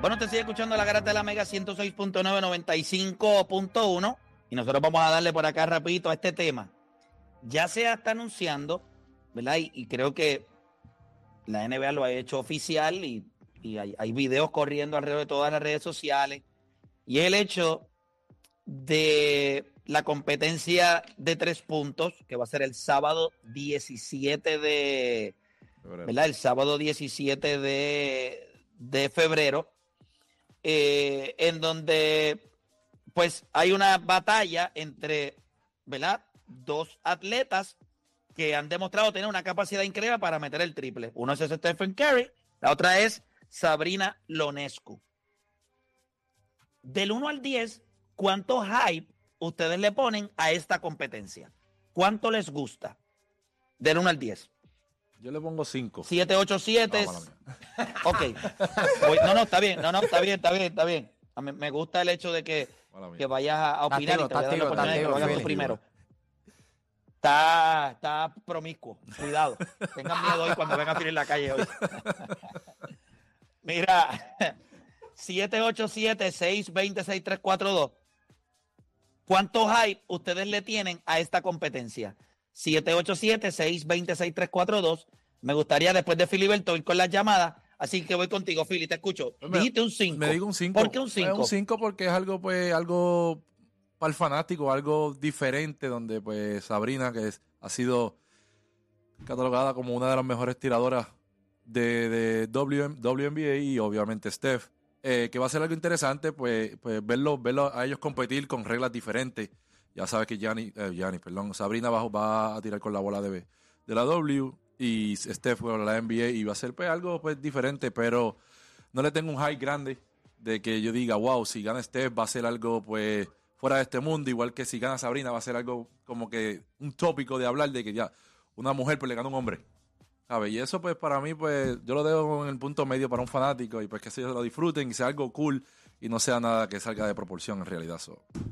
Bueno, te sigue escuchando la garata de la Mega 106.9, 95.1 y nosotros vamos a darle por acá rapidito a este tema. Ya se está anunciando, ¿verdad? Y, y creo que la NBA lo ha hecho oficial y, y hay, hay videos corriendo alrededor de todas las redes sociales. Y el hecho de la competencia de tres puntos, que va a ser el sábado 17 de, ¿verdad? El sábado 17 de, de febrero, eh, en donde pues hay una batalla entre, ¿verdad? Dos atletas que han demostrado tener una capacidad increíble para meter el triple. Uno es Stephen Curry, la otra es Sabrina Lonescu. Del 1 al 10, ¿cuánto hype ustedes le ponen a esta competencia? ¿Cuánto les gusta? Del 1 al 10. Yo le pongo 5. 7, 8, 7. Ok. Voy- no, no, está bien. No, no, está bien, está bien, está bien. A mí me gusta el hecho de que, que vayas a opinar y te voy a dar la oportunidad de que lo hagas tú activo, primero. Está, está promiscuo. Cuidado. Tengan miedo hoy cuando vengan a ir en la calle hoy. Mira, 787-620-6342. ¿Cuánto hype ustedes le tienen a esta competencia? 787-620-6342. Me gustaría después de Filiberto ir con las llamadas. Así que voy contigo, Fili, te escucho. Me- Dijiste un 5. Me digo un 5. ¿Por qué un 5? Un 5 porque es algo, pues, algo para el fanático, algo diferente, donde, pues, Sabrina, que es- ha sido catalogada como una de las mejores tiradoras de, de WM WNBA y obviamente Steph, eh, que va a ser algo interesante, pues, pues verlo, verlo a ellos competir con reglas diferentes. Ya sabes que Gianni, eh, perdón, Sabrina va, va a tirar con la bola de, de la W y Steph con la NBA y va a ser pues, algo pues, diferente, pero no le tengo un hype grande de que yo diga, wow, si gana Steph va a ser algo pues fuera de este mundo, igual que si gana Sabrina va a ser algo como que un tópico de hablar de que ya una mujer pues le gana un hombre. ¿Sabes? Y eso pues para mí pues yo lo dejo en el punto medio para un fanático y pues que se lo disfruten y sea algo cool y no sea nada que salga de proporción en realidad.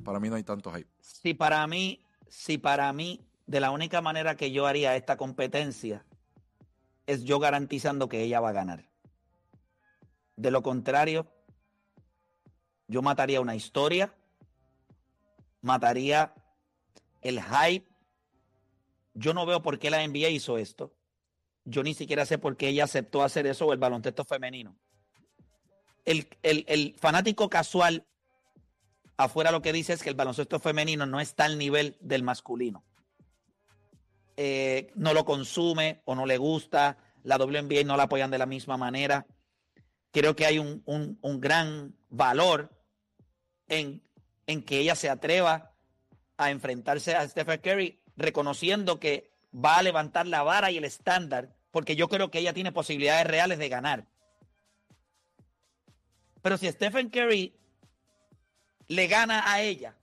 Para mí no hay tanto hype. Si para mí, si para mí, de la única manera que yo haría esta competencia es yo garantizando que ella va a ganar. De lo contrario, yo mataría una historia, mataría el hype. Yo no veo por qué la NBA hizo esto. Yo ni siquiera sé por qué ella aceptó hacer eso o el baloncesto femenino. El, el- el fanático casual afuera lo que dice es que el baloncesto femenino no está al nivel del masculino. Eh, no lo consume o no le gusta, la WNBA no la apoyan de la misma manera. Creo que hay un, un- un gran valor en, en que ella se atreva a enfrentarse a Stephen Curry, reconociendo que va a levantar la vara y el estándar, porque yo creo que ella tiene posibilidades reales de ganar. Pero si Stephen Curry le gana a ella,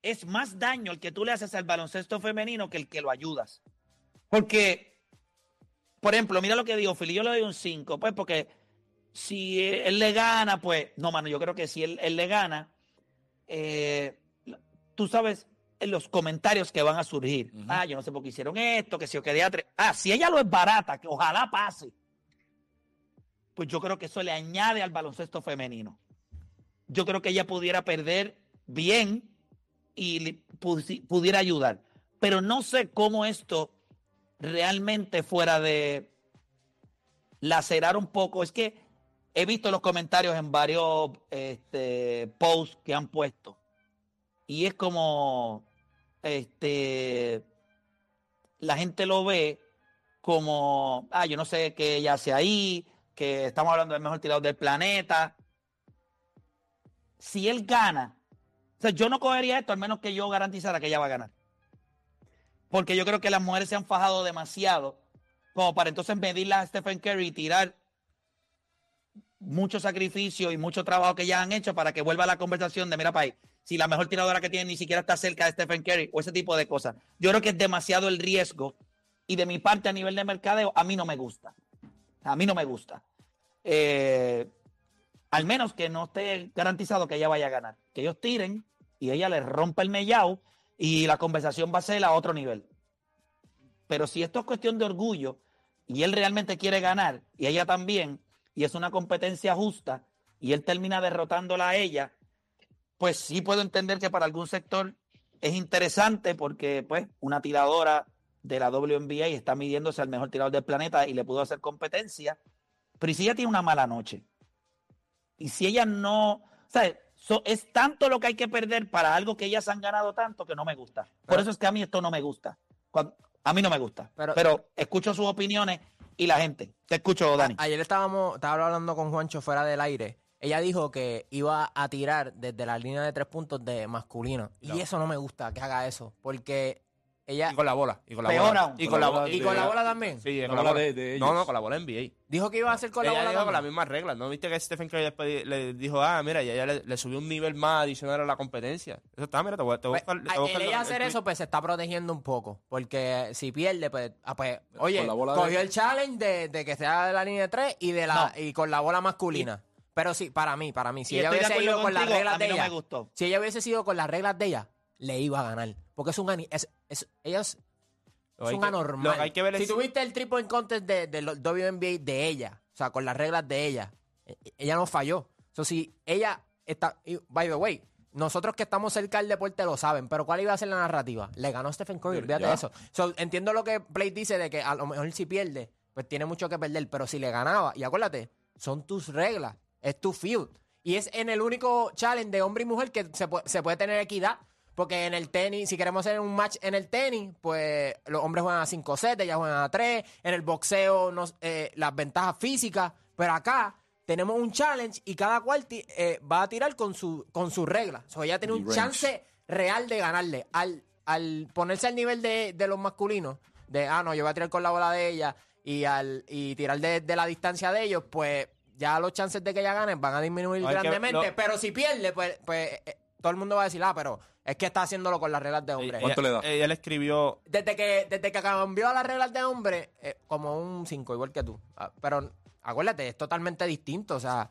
es más daño el que tú le haces al baloncesto femenino que el que lo ayudas. Porque, por ejemplo, mira lo que digo, Fili, yo le doy un 5, pues porque si él le gana, pues, no, mano, yo creo que si él, él le gana, eh, tú sabes en los comentarios que van a surgir. Ah, yo no sé por qué hicieron esto, que si yo quería... tre- Ah, si ella lo es barata, que ojalá pase, pues yo creo que eso le añade al baloncesto femenino yo creo que ella pudiera perder bien y pudiera ayudar. Pero no sé cómo esto realmente fuera de lacerar un poco. Es que he visto los comentarios en varios este, posts que han puesto. Y es como, este, la gente lo ve como, ah, yo no sé qué ella hace ahí, que estamos hablando del mejor tirador del planeta si él gana, o sea, yo no cogería esto al menos que yo garantizara que ella va a ganar. Porque yo creo que las mujeres se han fajado demasiado como para entonces medirla a Stephen Curry y tirar mucho sacrificio y mucho trabajo que ya han hecho para que vuelva a la conversación de, mira, país, si la mejor tiradora que tiene ni siquiera está cerca de Stephen Curry o ese tipo de cosas. Yo creo que es demasiado el riesgo y de mi parte a nivel de mercadeo, a mí no me gusta. A mí no me gusta. Eh, al menos que no esté garantizado que ella vaya a ganar. Que ellos tiren y ella le rompa el mellao y la conversación va a ser a otro nivel. Pero si esto es cuestión de orgullo y él realmente quiere ganar y ella también, y es una competencia justa y él termina derrotándola a ella, pues sí puedo entender que para algún sector es interesante porque pues una tiradora de la WNBA está midiéndose al mejor tirador del planeta y le pudo hacer competencia, pero ¿y si ella tiene una mala noche? Y si ella no, ¿sabes? es tanto lo que hay que perder para algo que ellas han ganado tanto que no me gusta. Por eso es que a mí esto no me gusta. a mí no me gusta. Pero, escucho sus opiniones y la gente. Te escucho, Dani. Ayer estábamos, estaba hablando con Juancho fuera del aire. Ella dijo que iba a tirar desde la línea de tres puntos de masculino. Y eso no me gusta, que haga eso. Porque ella, y con la bola. Y con la bola. Y con, la, bola, y con la bola también. Sí, con la bola de, No, no, con la bola NBA. Dijo que iba a hacer con la bola. Dijo con las mismas reglas. ¿No viste que Stephen Curry después le dijo, ah, mira, y ella le, subió un nivel más adicional a la competencia? Eso está, mira, te voy, te voy a pues, buscar. ella hacer eso, pues se está protegiendo un poco. Porque si pierde, pues, ah, pues oye, cogió el challenge de, de, que sea de la línea de tres y, de la, y con la bola masculina. Pero sí, para mí, para mí. Si ella hubiese ido con las reglas de ella. Si ella hubiese sido con las reglas de ella, le iba a ganar. Porque es un. Es, es, ellos es un anormal. hay que ver si tuviste el triple en contest de, de los WNBA de ella, o sea, con las reglas de ella, e, e, ella no falló. O si ella está, by the way, nosotros que estamos cerca del deporte lo saben, pero ¿cuál iba a ser la narrativa? Le ganó Stephen Curry, olvídate de eso. entiendo lo que Play dice de que a lo mejor si pierde, pues tiene mucho que perder, pero si le ganaba, y acuérdate, son tus reglas, es tu field. Y es en el único challenge de hombre y mujer que se se puede tener equidad. Porque en el tenis, si queremos hacer un match en el tenis, pues los hombres juegan a 5 sets, ellas juegan a 3. En el boxeo, eh, las ventajas físicas. Pero acá tenemos un challenge y cada cual eh, va a tirar con su, con sus reglas. O sea, ella tiene un chance real de ganarle. Al, al ponerse al nivel de, los masculinos, de, ah, no, yo voy a tirar con la bola de ella y, al, y tirar de, la distancia de ellos, pues ya los chances de que ella gane van a disminuir grandemente. Pero si pierde, pues, pues eh, todo el mundo va a decir, ah, pero es que está haciéndolo con las reglas de hombre. ¿Cuánto le da? Ella le escribió. Desde que, desde que cambió las reglas de hombre, eh, como un 5, igual que tú. Ah, pero acuérdate, es totalmente distinto. O sea,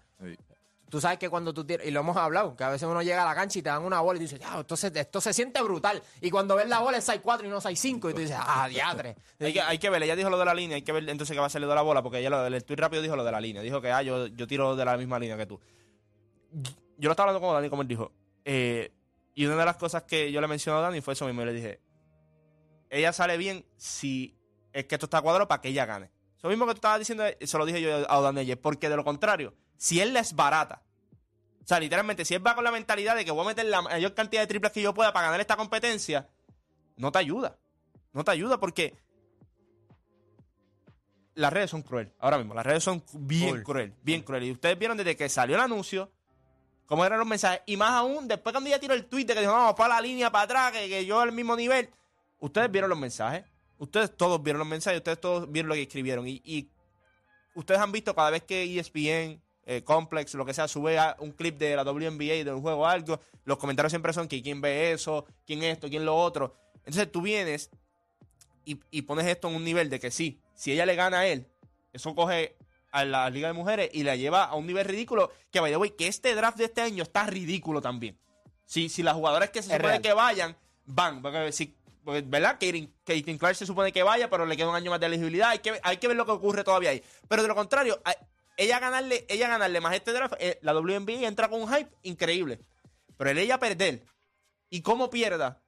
tú sabes que cuando tú tiras, y lo hemos hablado, que a veces uno llega a la cancha y te dan una bola y tú dices, ya, esto se, esto se siente brutal. Y cuando ves la bola es 6-4 y no 6-5 y tú dices, ah, diadre. hay, que, hay que ver, ella dijo lo de la línea, hay que ver entonces qué va a salir de la bola, porque ella lo, el tweet rápido dijo lo de la línea. Dijo que, ah, yo, yo tiro de la misma línea que tú. Yo lo estaba hablando con Dani, como él dijo. Eh, y una de las cosas que yo le mencioné a Dani fue eso mismo. Y le dije, ella sale bien si es que esto está cuadrado para que ella gane. Eso mismo que tú estabas diciendo, se lo dije yo a Dani ayer. Porque de lo contrario, si él les barata, o sea, literalmente, si él va con la mentalidad de que voy a meter la mayor cantidad de triples que yo pueda para ganar esta competencia, no te ayuda. No te ayuda porque las redes son cruel. Ahora mismo, las redes son bien cruel, bien cruel. Y ustedes vieron desde que salió el anuncio cómo eran los mensajes. Y más aún, después cuando ella tiró el tweet que dijo, vamos para la línea, para atrás, que, yo al mismo nivel. Ustedes vieron los mensajes. Ustedes todos vieron los mensajes. Ustedes todos vieron lo que escribieron. Y, ustedes han visto cada vez que ESPN, eh, Complex, lo que sea, sube un clip de la WNBA, de un juego o algo, los comentarios siempre son que quién ve eso, quién esto, quién lo otro. Entonces tú vienes y, y pones esto en un nivel de que sí, si ella le gana a él, eso coge a la Liga de Mujeres y la lleva a un nivel ridículo. Que vaya, güey, que este draft de este año está ridículo también. Si, si las jugadoras que se supone que vayan, van. Si, ¿Verdad? Katie Clark se supone que vaya, pero le queda un año más de elegibilidad. Hay que, hay que ver lo que ocurre todavía ahí. Pero de lo contrario, ella ganarle, ella ganarle más este draft, eh, la WNBA entra con un hype increíble. Pero el ella perder y cómo pierda,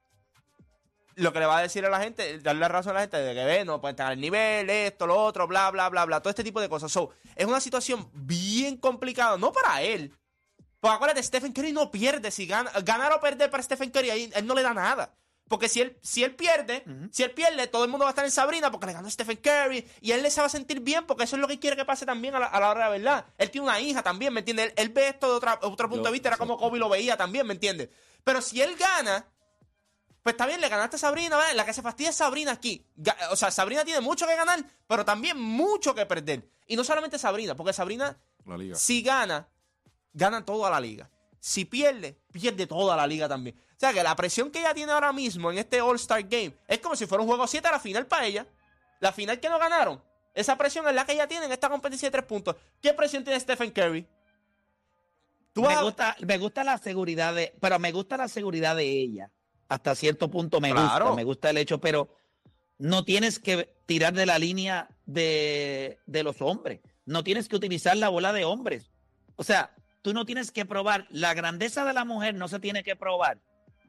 lo que le va a decir a la gente, darle razón a la gente de que ve, no puede estar al nivel, esto, lo otro, bla, bla, bla, bla, todo este tipo de cosas. So, es una situación bien complicada, no para él. Porque acuérdate, Stephen Curry no pierde. Si gana, ganar o perder para Stephen Curry, ahí él no le da nada. Porque si él, si él pierde, si él pierde, todo el mundo va a estar en Sabrina porque le ganó a Stephen Curry. Y él se va a sentir bien porque eso es lo que quiere que pase también a la, hora de verdad. Él tiene una hija también, ¿me entiendes? Él, ve esto de otra, otro punto de vista, era como Kobe lo veía también, ¿me entiendes? Pero si él gana, pues está bien, le ganaste a Sabrina, ¿vale? La que se fastidia es Sabrina aquí. O sea, Sabrina tiene mucho que ganar, pero también mucho que perder. Y no solamente Sabrina, porque Sabrina, si gana, gana toda la liga. Si pierde, pierde toda la liga también. O sea que la presión que ella tiene ahora mismo en este All-Star Game es como si fuera un juego 7 a la final para ella. La final que no ganaron. Esa presión es la que ella tiene en esta competencia de tres puntos. ¿Qué presión tiene Stephen Curry? me, gusta, me gusta la seguridad de. Pero me gusta la seguridad de ella hasta cierto punto me gusta, me gusta el hecho, pero no tienes que tirar de la línea de, de los hombres. No tienes que utilizar la bola de hombres. O sea, tú no tienes que probar. La grandeza de la mujer no se tiene que probar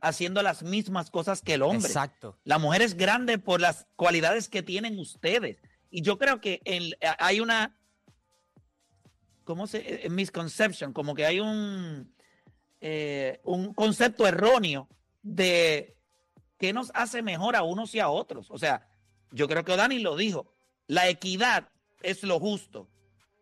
haciendo las mismas cosas que el hombre. Exacto. La mujer es grande por las cualidades que tienen ustedes. Y yo creo que hay una, ¿cómo se? eh, Misconception, como que hay un, eh, un concepto erróneo de qué nos hace mejor a unos y a otros. O sea, yo creo que Dani lo dijo, la equidad es lo justo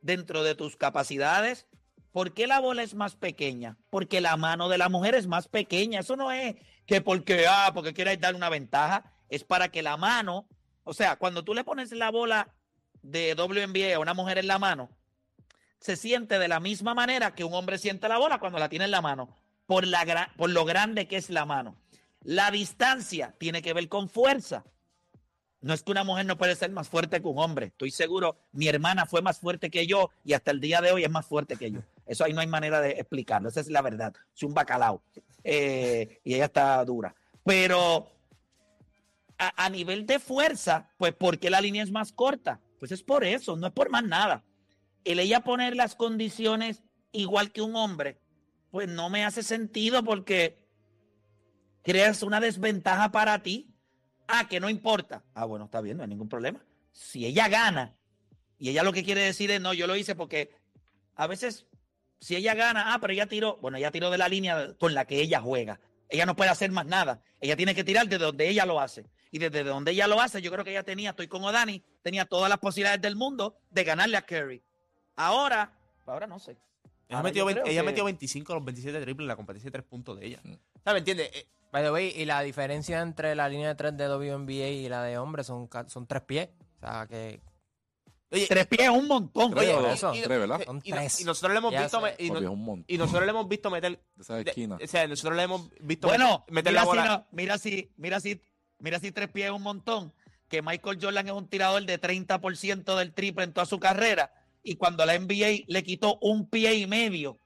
dentro de tus capacidades. ¿Por qué la bola es más pequeña? Porque la mano de la mujer es más pequeña. Eso no es que porque, ah, porque quieras dar una ventaja, es para que la mano, o sea, cuando tú le pones la bola de WNBA a una mujer en la mano, se siente de la misma manera que un hombre siente la bola cuando la tiene en la mano, por, lo grande que es la mano. La distancia tiene que ver con fuerza. No es que una mujer no puede ser más fuerte que un hombre. Estoy seguro, mi hermana fue más fuerte que yo y hasta el día de hoy es más fuerte que yo. Eso ahí no hay manera de explicarlo. Esa es la verdad. Es un bacalao. Eh, y ella está dura. Pero a, a nivel de fuerza, pues ¿por qué la línea es más corta? Pues es por eso, no es por más nada. El ella poner las condiciones igual que un hombre, pues no me hace sentido porque creas una desventaja para ti. Ah, que no importa. Ah, bueno, está bien, no hay ningún problema. Si ella gana y ella lo que quiere decir es, no, yo lo hice porque a veces, si ella gana, ah, pero ella tiró, bueno, ella tiró de la línea con la que ella juega. Ella no puede hacer más nada. Ella tiene que tirar desde donde ella lo hace. Y desde donde ella lo hace, yo creo que ella tenía, estoy con Odani, tenía todas las posibilidades del mundo de ganarle a Curry. Ahora, ahora no sé. Ella, metió, yo 20 creo ella que- metió 25 de los 27 triples en la competencia de tres puntos de ella. Mm. ¿Sabes? ¿Entiendes? Eh, By the way, y la diferencia entre la línea de tres de WNBA y la de hombres son, son tres pies. O sea, que oye, Tres pies es un montón. Oye, o dos, eso. tres, ¿verdad? Son y, no- tres. y nosotros le hemos Ya visto me- y, no- un montón. y nosotros le hemos visto meter de esa de- esquina. o sea, nosotros le hemos visto Bueno, meter mira, la bola. Si no- mira si, mira si, mira si tres pies es un montón. Que Michael Jordan es un tirador de 30% del triple en toda su carrera. Y cuando la NBA le quitó un pie y medio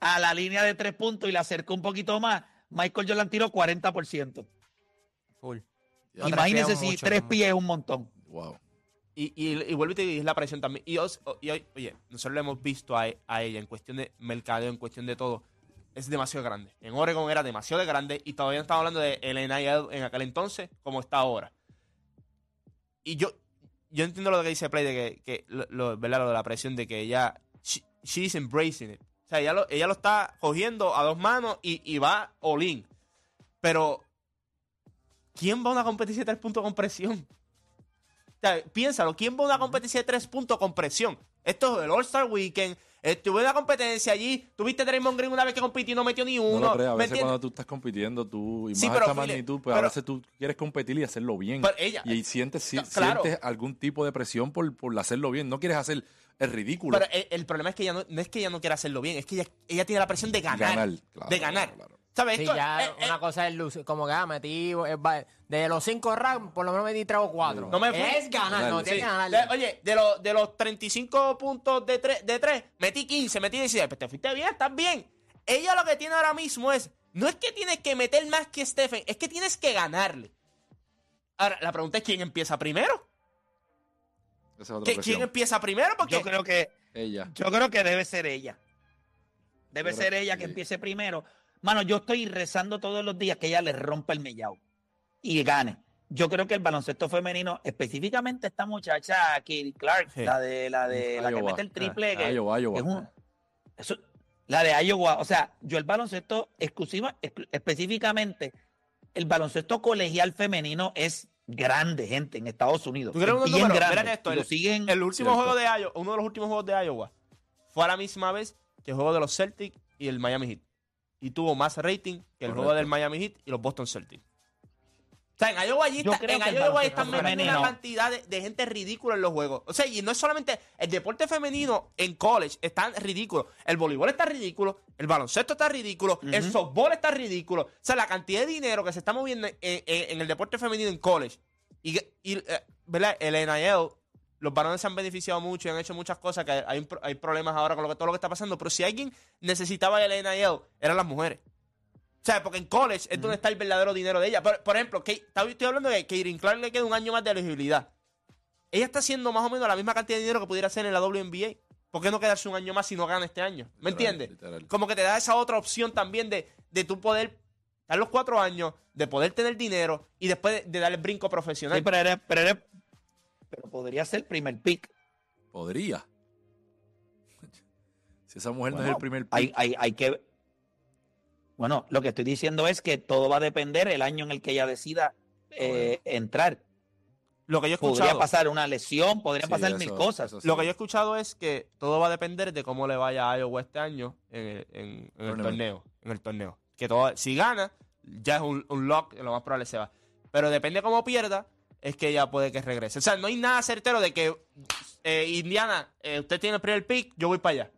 a la línea de tres puntos y la acercó un poquito más, Michael Jordan tiró 40%. full. Es si mucho, tres pies es un montón. Wow. Y, y, y vuelvo y te digo, es la presión también. Y, os- y hoy, oye, nosotros le hemos visto a, a ella en cuestión de mercadeo, en cuestión de todo. Es demasiado grande. En Oregon era demasiado grande y todavía no estamos hablando de el NIL en aquel entonces como está ahora. Y yo, yo entiendo lo que dice Play de que, que lo, ¿verdad? lo de la presión de que ella, she- she's embracing it. O sea, ella lo, ella lo está cogiendo a dos manos y, y va all in. Pero, ¿quién va a una competencia de tres puntos con presión? O sea, piénsalo, ¿quién va a una competencia de tres puntos con presión? Esto es el All-Star Weekend. Estuve en una competencia allí. Tuviste a Draymond Green una vez que compitió y no metió ni No uno. lo creas, a ¿me veces entiendes? cuando tú estás compitiendo, tú, y Sí, más pero, esta magnitud, pues a pero- veces tú quieres competir y hacerlo bien. Pero ella- y sientes, si- Ca- claro. sientes algún tipo de presión por, por hacerlo bien. No quieres hacer el ridículo. Pero el, el problema es que ella no, no es que ella no quiera hacerlo bien, es que ella, ella tiene la presión de ganar. ganar. claro, de ganar. claro, claro. ¿Sabes? Sí, Esto- ya eh, eh, una cosa es lucir, como que ah, metí, eh, va- de los cinco rounds, por lo menos metí tres o cuatro. No me fui. Es ganar, no tienes que. De- oye, de, los de los 35 puntos de 3, de tres, metí 15, metí 16. Pues te fuiste bien, estás bien. Ella lo que tiene ahora mismo es, no es que tienes que meter más que Stephen, es que tienes que ganarle. Ahora, la pregunta es quién empieza primero. Esa es otra ¿Qui- presión. ¿Quién empieza primero? Porque Yo creo que Ella. Yo creo que debe ser ella. Debe Yo ser ella que sí. empiece primero. Mano, yo estoy rezando todos los días que ella le rompa el mellao y gane. Yo creo que el baloncesto femenino, específicamente esta muchacha, Katie Clark, Sí. la de la de la que mete el triple, que- Iowa, Iowa. que es un- eso- la de Iowa, o sea, yo el baloncesto exclusiva, exclu- específicamente, el baloncesto colegial femenino es grande, gente, en Estados Unidos. ¿Tú quieres Es bien grande. Esto, el- siguen. el último Cierto. juego de Iowa, uno de los últimos juegos de Iowa, fue a la misma vez que el juego de los Celtics y el Miami Heat. Y tuvo más rating que el juego Correcto. del Miami Heat y los Boston Celtics. O sea, en Iowa, allí está- en Iowa están metiendo una cantidad de, de gente ridícula en los juegos. O sea, y no es solamente el deporte femenino en college está ridículo. El voleibol está ridículo, el baloncesto está ridículo, el softball está ridículo. O sea, la cantidad de dinero que se está moviendo en, en- en el deporte femenino en college. Y, y, eh, ¿verdad? El NIL, los varones se han beneficiado mucho y han hecho muchas cosas, que hay, hay problemas ahora con lo que, todo lo que está pasando. Pero si alguien necesitaba el NIL, eran las mujeres. O sea, porque en college es donde está el verdadero dinero de ella. Por, por ejemplo, Kate- estoy hablando de que Kaden Clark le queda un año más de elegibilidad. Ella está haciendo más o menos la misma cantidad de dinero que pudiera hacer en la WNBA. ¿Por qué no quedarse un año más si no gana este año? ¿Me entiendes? Como que te da esa otra opción también de, de tú poder dar los cuatro años, de poder tener dinero y después de, de dar el brinco profesional. Sí, pero, eres- pero, eres- pero podría ser el primer pick. Podría. Si esa mujer no es Bueno, el primer Hay, pick, hay, hay que. Bueno, lo que estoy diciendo es que todo va a depender el año en el que ella decida eh, entrar. Lo que yo he escuchado, Podría pasar una lesión, podrían Sí, pasar eso- mil cosas. sí. lo que yo he escuchado es que todo va a depender de cómo le vaya a Iowa este año en, el- en- en el Tournament. torneo. En el torneo. Que todo, si gana, ya es un, un lock, lo más probable se va. Pero depende cómo pierda, es que ella puede que regrese. O sea, no hay nada certero de que eh, Indiana, eh, usted tiene el primer pick, yo voy para allá.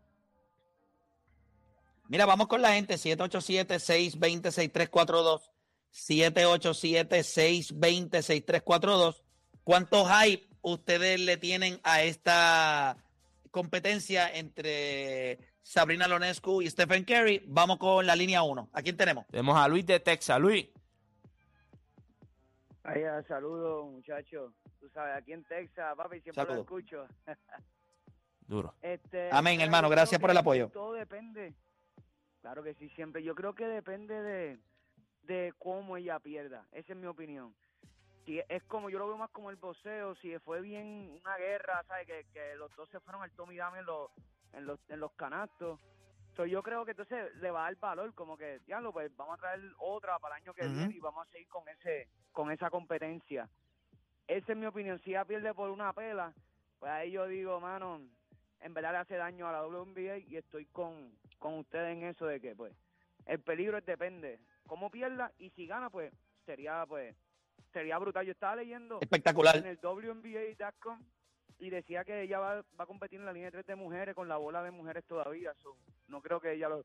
Mira, vamos con la gente, 787-620-6342, 787-620-6342. ¿Cuánto hype ustedes le tienen a esta competencia entre Sabrina Lonescu y Stephen Curry? Vamos con la línea 1. ¿A quién tenemos? Tenemos a Luis de Texas. Luis, Ay, ah, saludos, muchachos. Tú sabes, aquí en Texas, papi, siempre lo escucho. duro. Este, Amén, hermano, gracias por el apoyo. Todo depende. Claro que sí, siempre. Yo creo que depende de, de cómo ella pierda. Esa es mi opinión. Si es como, yo lo veo más como el boxeo, si fue bien una guerra, ¿sabes? Que, que los dos se fueron al Tommy Dame en los, en los, en los canastos. So, yo creo que entonces le va a dar valor, como que, diablo, pues vamos a traer otra para el año que viene y vamos a seguir con ese con esa competencia. Esa es mi opinión. Si ella pierde por una pela, pues ahí yo digo, mano, en verdad le hace daño a la WNBA y estoy con, con ustedes en eso de que, pues, el peligro es depende cómo pierda y si gana, pues, sería, pues, sería brutal. Yo estaba leyendo en Espectacular. el WNBA.com y decía que ella va, va a competir en la línea de tres de mujeres con la bola de mujeres todavía. So, no creo que ella lo,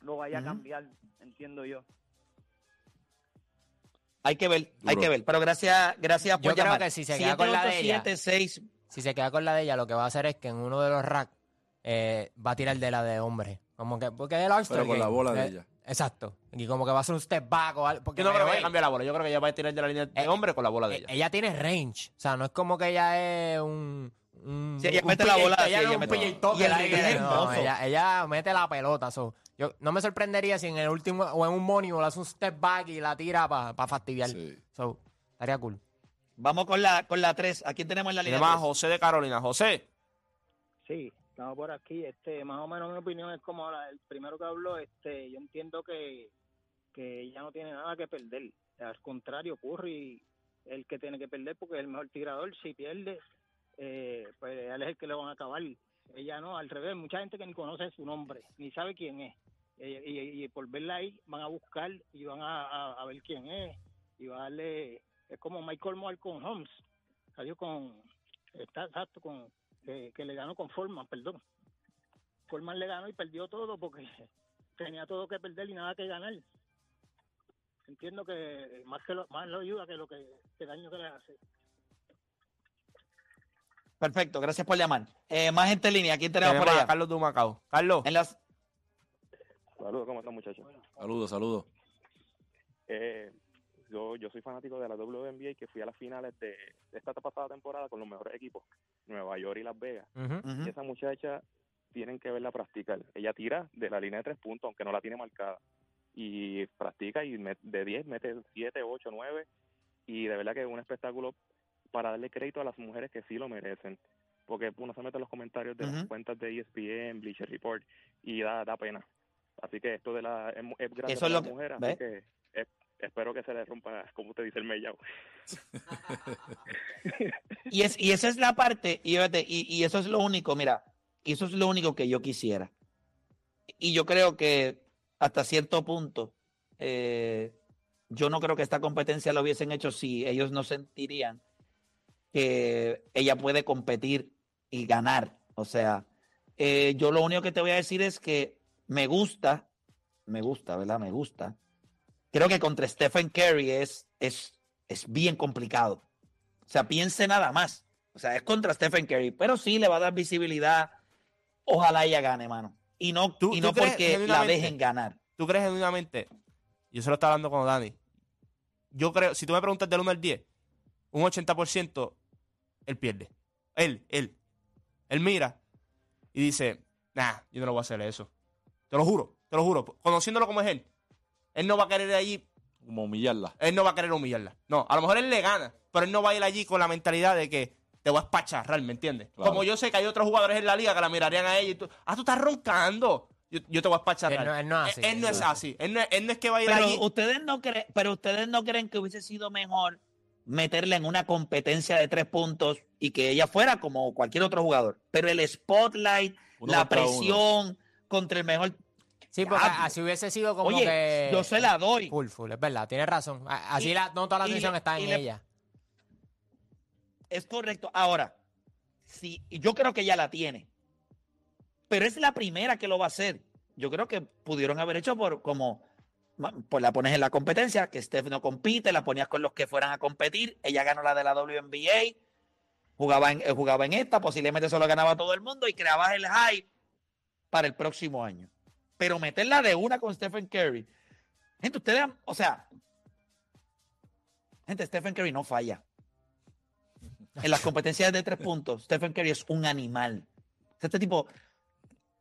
lo vaya a cambiar, entiendo yo. Hay que ver, hay que ver. Pero gracias, gracias por Yo creo que si se queda con la de ella. 787-6 Si se queda con la de ella, lo que va a hacer es que en uno de los racks eh, va a tirar de la de hombre. Como que, porque es el All-Star pero con la bola de Eh, ella. Exacto. Y como que va a hacer un step back o algo. Porque Yo no creo que vaya a cambiar la bola. Yo creo que ella va a tirar de la línea de Eh, hombre con la bola de eh, ella. ella tiene range. O sea, no es como que ella es un. un Sí, ella un mete la bola, Ella no ella es un mete- Y el no, hermoso. ella, ella mete la pelota. so, yo, no me sorprendería si en el último o en un moneyball hace un step back y la tira para fastidiar. Sí. So, estaría cool. Vamos con la, con la 3. ¿A quién tenemos en la línea Tenemos a 3? José de Carolina. José, Sí, estamos por aquí. Este, más o menos mi opinión es como la- el primero que habló. Este, yo entiendo que, que ya no tiene nada que perder. Al contrario, Curry el que tiene que perder porque es el mejor tirador. Si pierde, eh, pues él es el que le van a acabar. Ella no, al revés. Mucha gente que ni conoce su nombre, ni sabe quién es. Eh, y, y por verla ahí van a buscar y van a, a- a ver quién es y va a darle es como Michael Moore con Holmes salió con está exacto con que, que le ganó con Forman perdón Forman le ganó y perdió todo porque tenía todo que perder y nada que ganar entiendo que más que lo, más lo ayuda que lo que, que daño que le hace Perfecto, gracias por llamar. Eh, más gente en línea. ¿Quién tenemos, tenemos por a allá? Carlos Dumacao. Carlos, En las... Saludos, ¿cómo están muchachos? Saludos, saludos. Eh, yo, yo soy fanático de la WNBA que fui a las finales de, de esta pasada temporada con los mejores equipos, Nueva York y Las Vegas. Y esa muchacha tienen que verla practicar. Ella tira de la línea de tres puntos, aunque no la tiene marcada. Y practica y met- de 10 mete 7, 8, 9. Y de verdad que es un espectáculo para darle crédito a las mujeres que sí lo merecen. Porque uno se mete en los comentarios de las cuentas de ESPN, Bleacher Report, y da, da pena. Así que esto de la es, es grande Eso es para lo la que- mujer, así que espero que se le rompa, como usted dice, el mellao. Y, es, y esa es la parte, y, y, eso es lo único, mira, eso es lo único que yo quisiera. Y yo creo que hasta cierto punto, eh, yo no creo que esta competencia lo hubiesen hecho si ellos no sentirían que ella puede competir y ganar. O sea, eh, yo lo único que te voy a decir es que me gusta, me gusta, ¿verdad? Me gusta. Creo que contra Stephen Curry es, es, es bien complicado. O sea, piense nada más. O sea, es contra Stephen Curry, pero sí le va a dar visibilidad. Ojalá ella gane, mano. Y no, ¿Tú- y no porque la dejen ganar. ¿tú crees genuinamente yo se lo estaba hablando con Dani. Yo creo, si tú me preguntas del 1 al 10, un 80% él pierde. Él, él. Él mira y dice, nah, yo no le voy a hacer eso. Te lo juro, te lo juro. Conociéndolo como es él, él no va a querer ir allí, Como humillarla. él no va a querer humillarla. No, a lo mejor él le gana, pero él no va a ir allí con la mentalidad de que te voy a espacharrar, ¿me entiendes? Claro. Como yo sé que hay otros jugadores en la liga que la mirarían a ella y tú, ah, tú estás roncando. Yo, yo te voy a espacharrar. Él no- él no es así. Él, él no es así. Él no, es- él no es que va a ir Pero allí. ustedes no creen, pero ustedes no creen que hubiese sido mejor meterla en una competencia de tres puntos y que ella fuera como cualquier otro jugador. Pero el spotlight, Uno la uno. presión contra el mejor. Sí, porque Diablo. así hubiese sido como Oye, que. yo se la doy. Full, full, es verdad, tienes razón. Así Y- la, no toda la atención está y en le- ella. Es correcto. Ahora, sí, y yo creo que ella la tiene. Pero es la primera que lo va a hacer. Yo creo que pudieron haber hecho por como pues la pones en la competencia, que Steph no compite, la ponías con los que fueran a competir. Ella ganó la de la WNBA, jugaba en, eh, jugaba en esta, posiblemente solo ganaba todo el mundo y creabas el hype para el próximo año. Pero meterla de una con Stephen Curry. Gente, ustedes, o sea, gente, Stephen Curry no falla. En las competencias de tres puntos, Stephen Curry es un animal. Este tipo,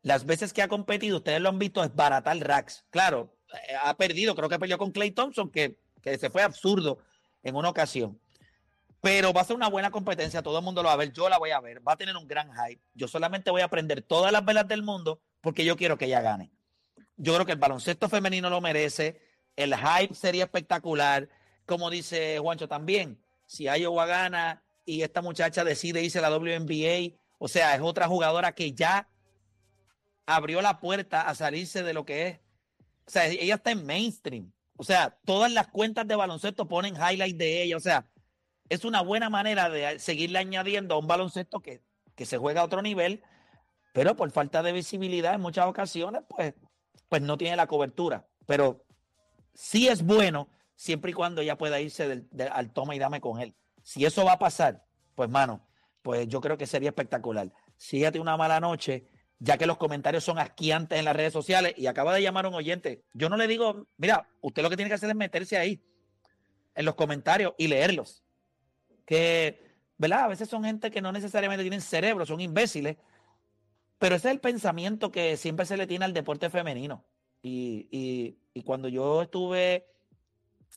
las veces que ha competido, ustedes lo han visto, es baratar racks. Claro, eh, ha perdido, creo que perdió con Clay Thompson, que, que se fue absurdo en una ocasión. Pero va a ser una buena competencia, todo el mundo lo va a ver, yo la voy a ver, va a tener un gran hype. Yo solamente voy a aprender todas las velas del mundo porque yo quiero que ella gane. Yo creo que el baloncesto femenino lo merece, el hype sería espectacular. Como dice Juancho también, si Iowa gana y esta muchacha decide irse a la WNBA, o sea, es otra jugadora que ya abrió la puerta a salirse de lo que es. O sea, ella está en mainstream. O sea, todas las cuentas de baloncesto ponen highlights de ella. O sea, es una buena manera de seguirle añadiendo a un baloncesto que, que se juega a otro nivel, pero por falta de visibilidad en muchas ocasiones, pues, pues no tiene la cobertura. Pero sí es bueno siempre y cuando ella pueda irse del- de- al toma y dame con él. Si eso va a pasar, pues mano, pues yo creo que sería espectacular. Si una mala noche, ya que los comentarios son asquiantes en las redes sociales y acaba de llamar un oyente, yo no le digo, mira, usted lo que tiene que hacer es meterse ahí en los comentarios y leerlos. Que, ¿verdad? A veces son gente que no necesariamente tienen cerebro, son imbéciles, pero ese es el pensamiento que siempre se le tiene al deporte femenino. Y, y- cuando yo estuve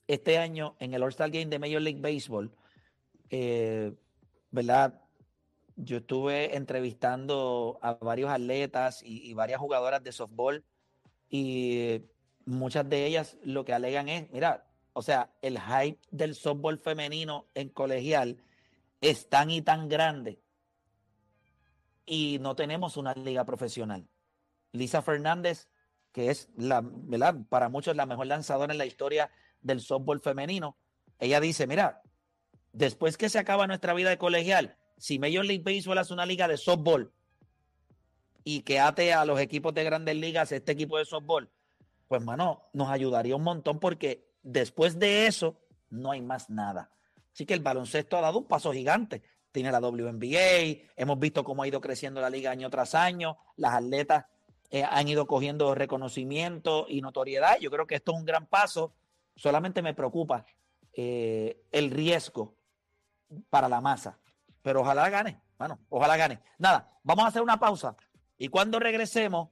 este año en el All-Star Game de Major League Baseball, eh, ¿verdad? Yo estuve entrevistando a varios atletas y, y varias jugadoras de softball y muchas de ellas lo que alegan es, mira, o sea, el hype del softball femenino en colegial es tan y tan grande y no tenemos una liga profesional. Lisa Fernández, que es la. Para muchos la mejor lanzadora en la historia del softball femenino, ella dice, mira, después que se acaba nuestra vida de colegial, si Major League Baseball hace una liga de softball y que ate a los equipos de grandes ligas este equipo de softball, pues mano, nos ayudaría un montón porque después de eso no hay más nada. Así que el baloncesto ha dado un paso gigante. Tiene la WNBA, hemos visto cómo ha ido creciendo la liga año tras año, las atletas eh, han ido cogiendo reconocimiento y notoriedad. Yo creo que esto es un gran paso. Solamente me preocupa eh, el riesgo para la masa. Pero ojalá gane, bueno, ojalá gane. Nada, vamos a hacer una pausa. Y cuando regresemos,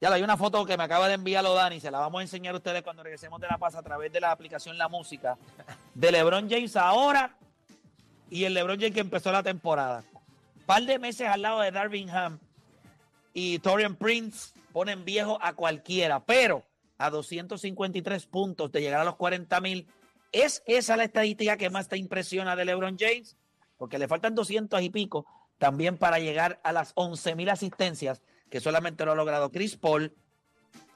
ya hay una foto que me acaba de enviarlo Dani, se la vamos a enseñar a ustedes cuando regresemos de la pausa a través de la aplicación La Música, de LeBron James ahora y el LeBron James que empezó la temporada. Par de meses al lado de Darvin Ham y Torian Prince ponen viejo a cualquiera, pero a 253 puntos de llegar a los 40 mil, ¿es esa la estadística que más te impresiona de LeBron James? Porque le faltan 200 y pico también para llegar a las 11 mil asistencias que solamente lo ha logrado Chris Paul,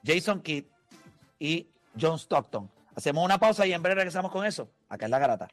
Jason Kidd y John Stockton. Hacemos una pausa y en breve regresamos con eso. Acá en la garata.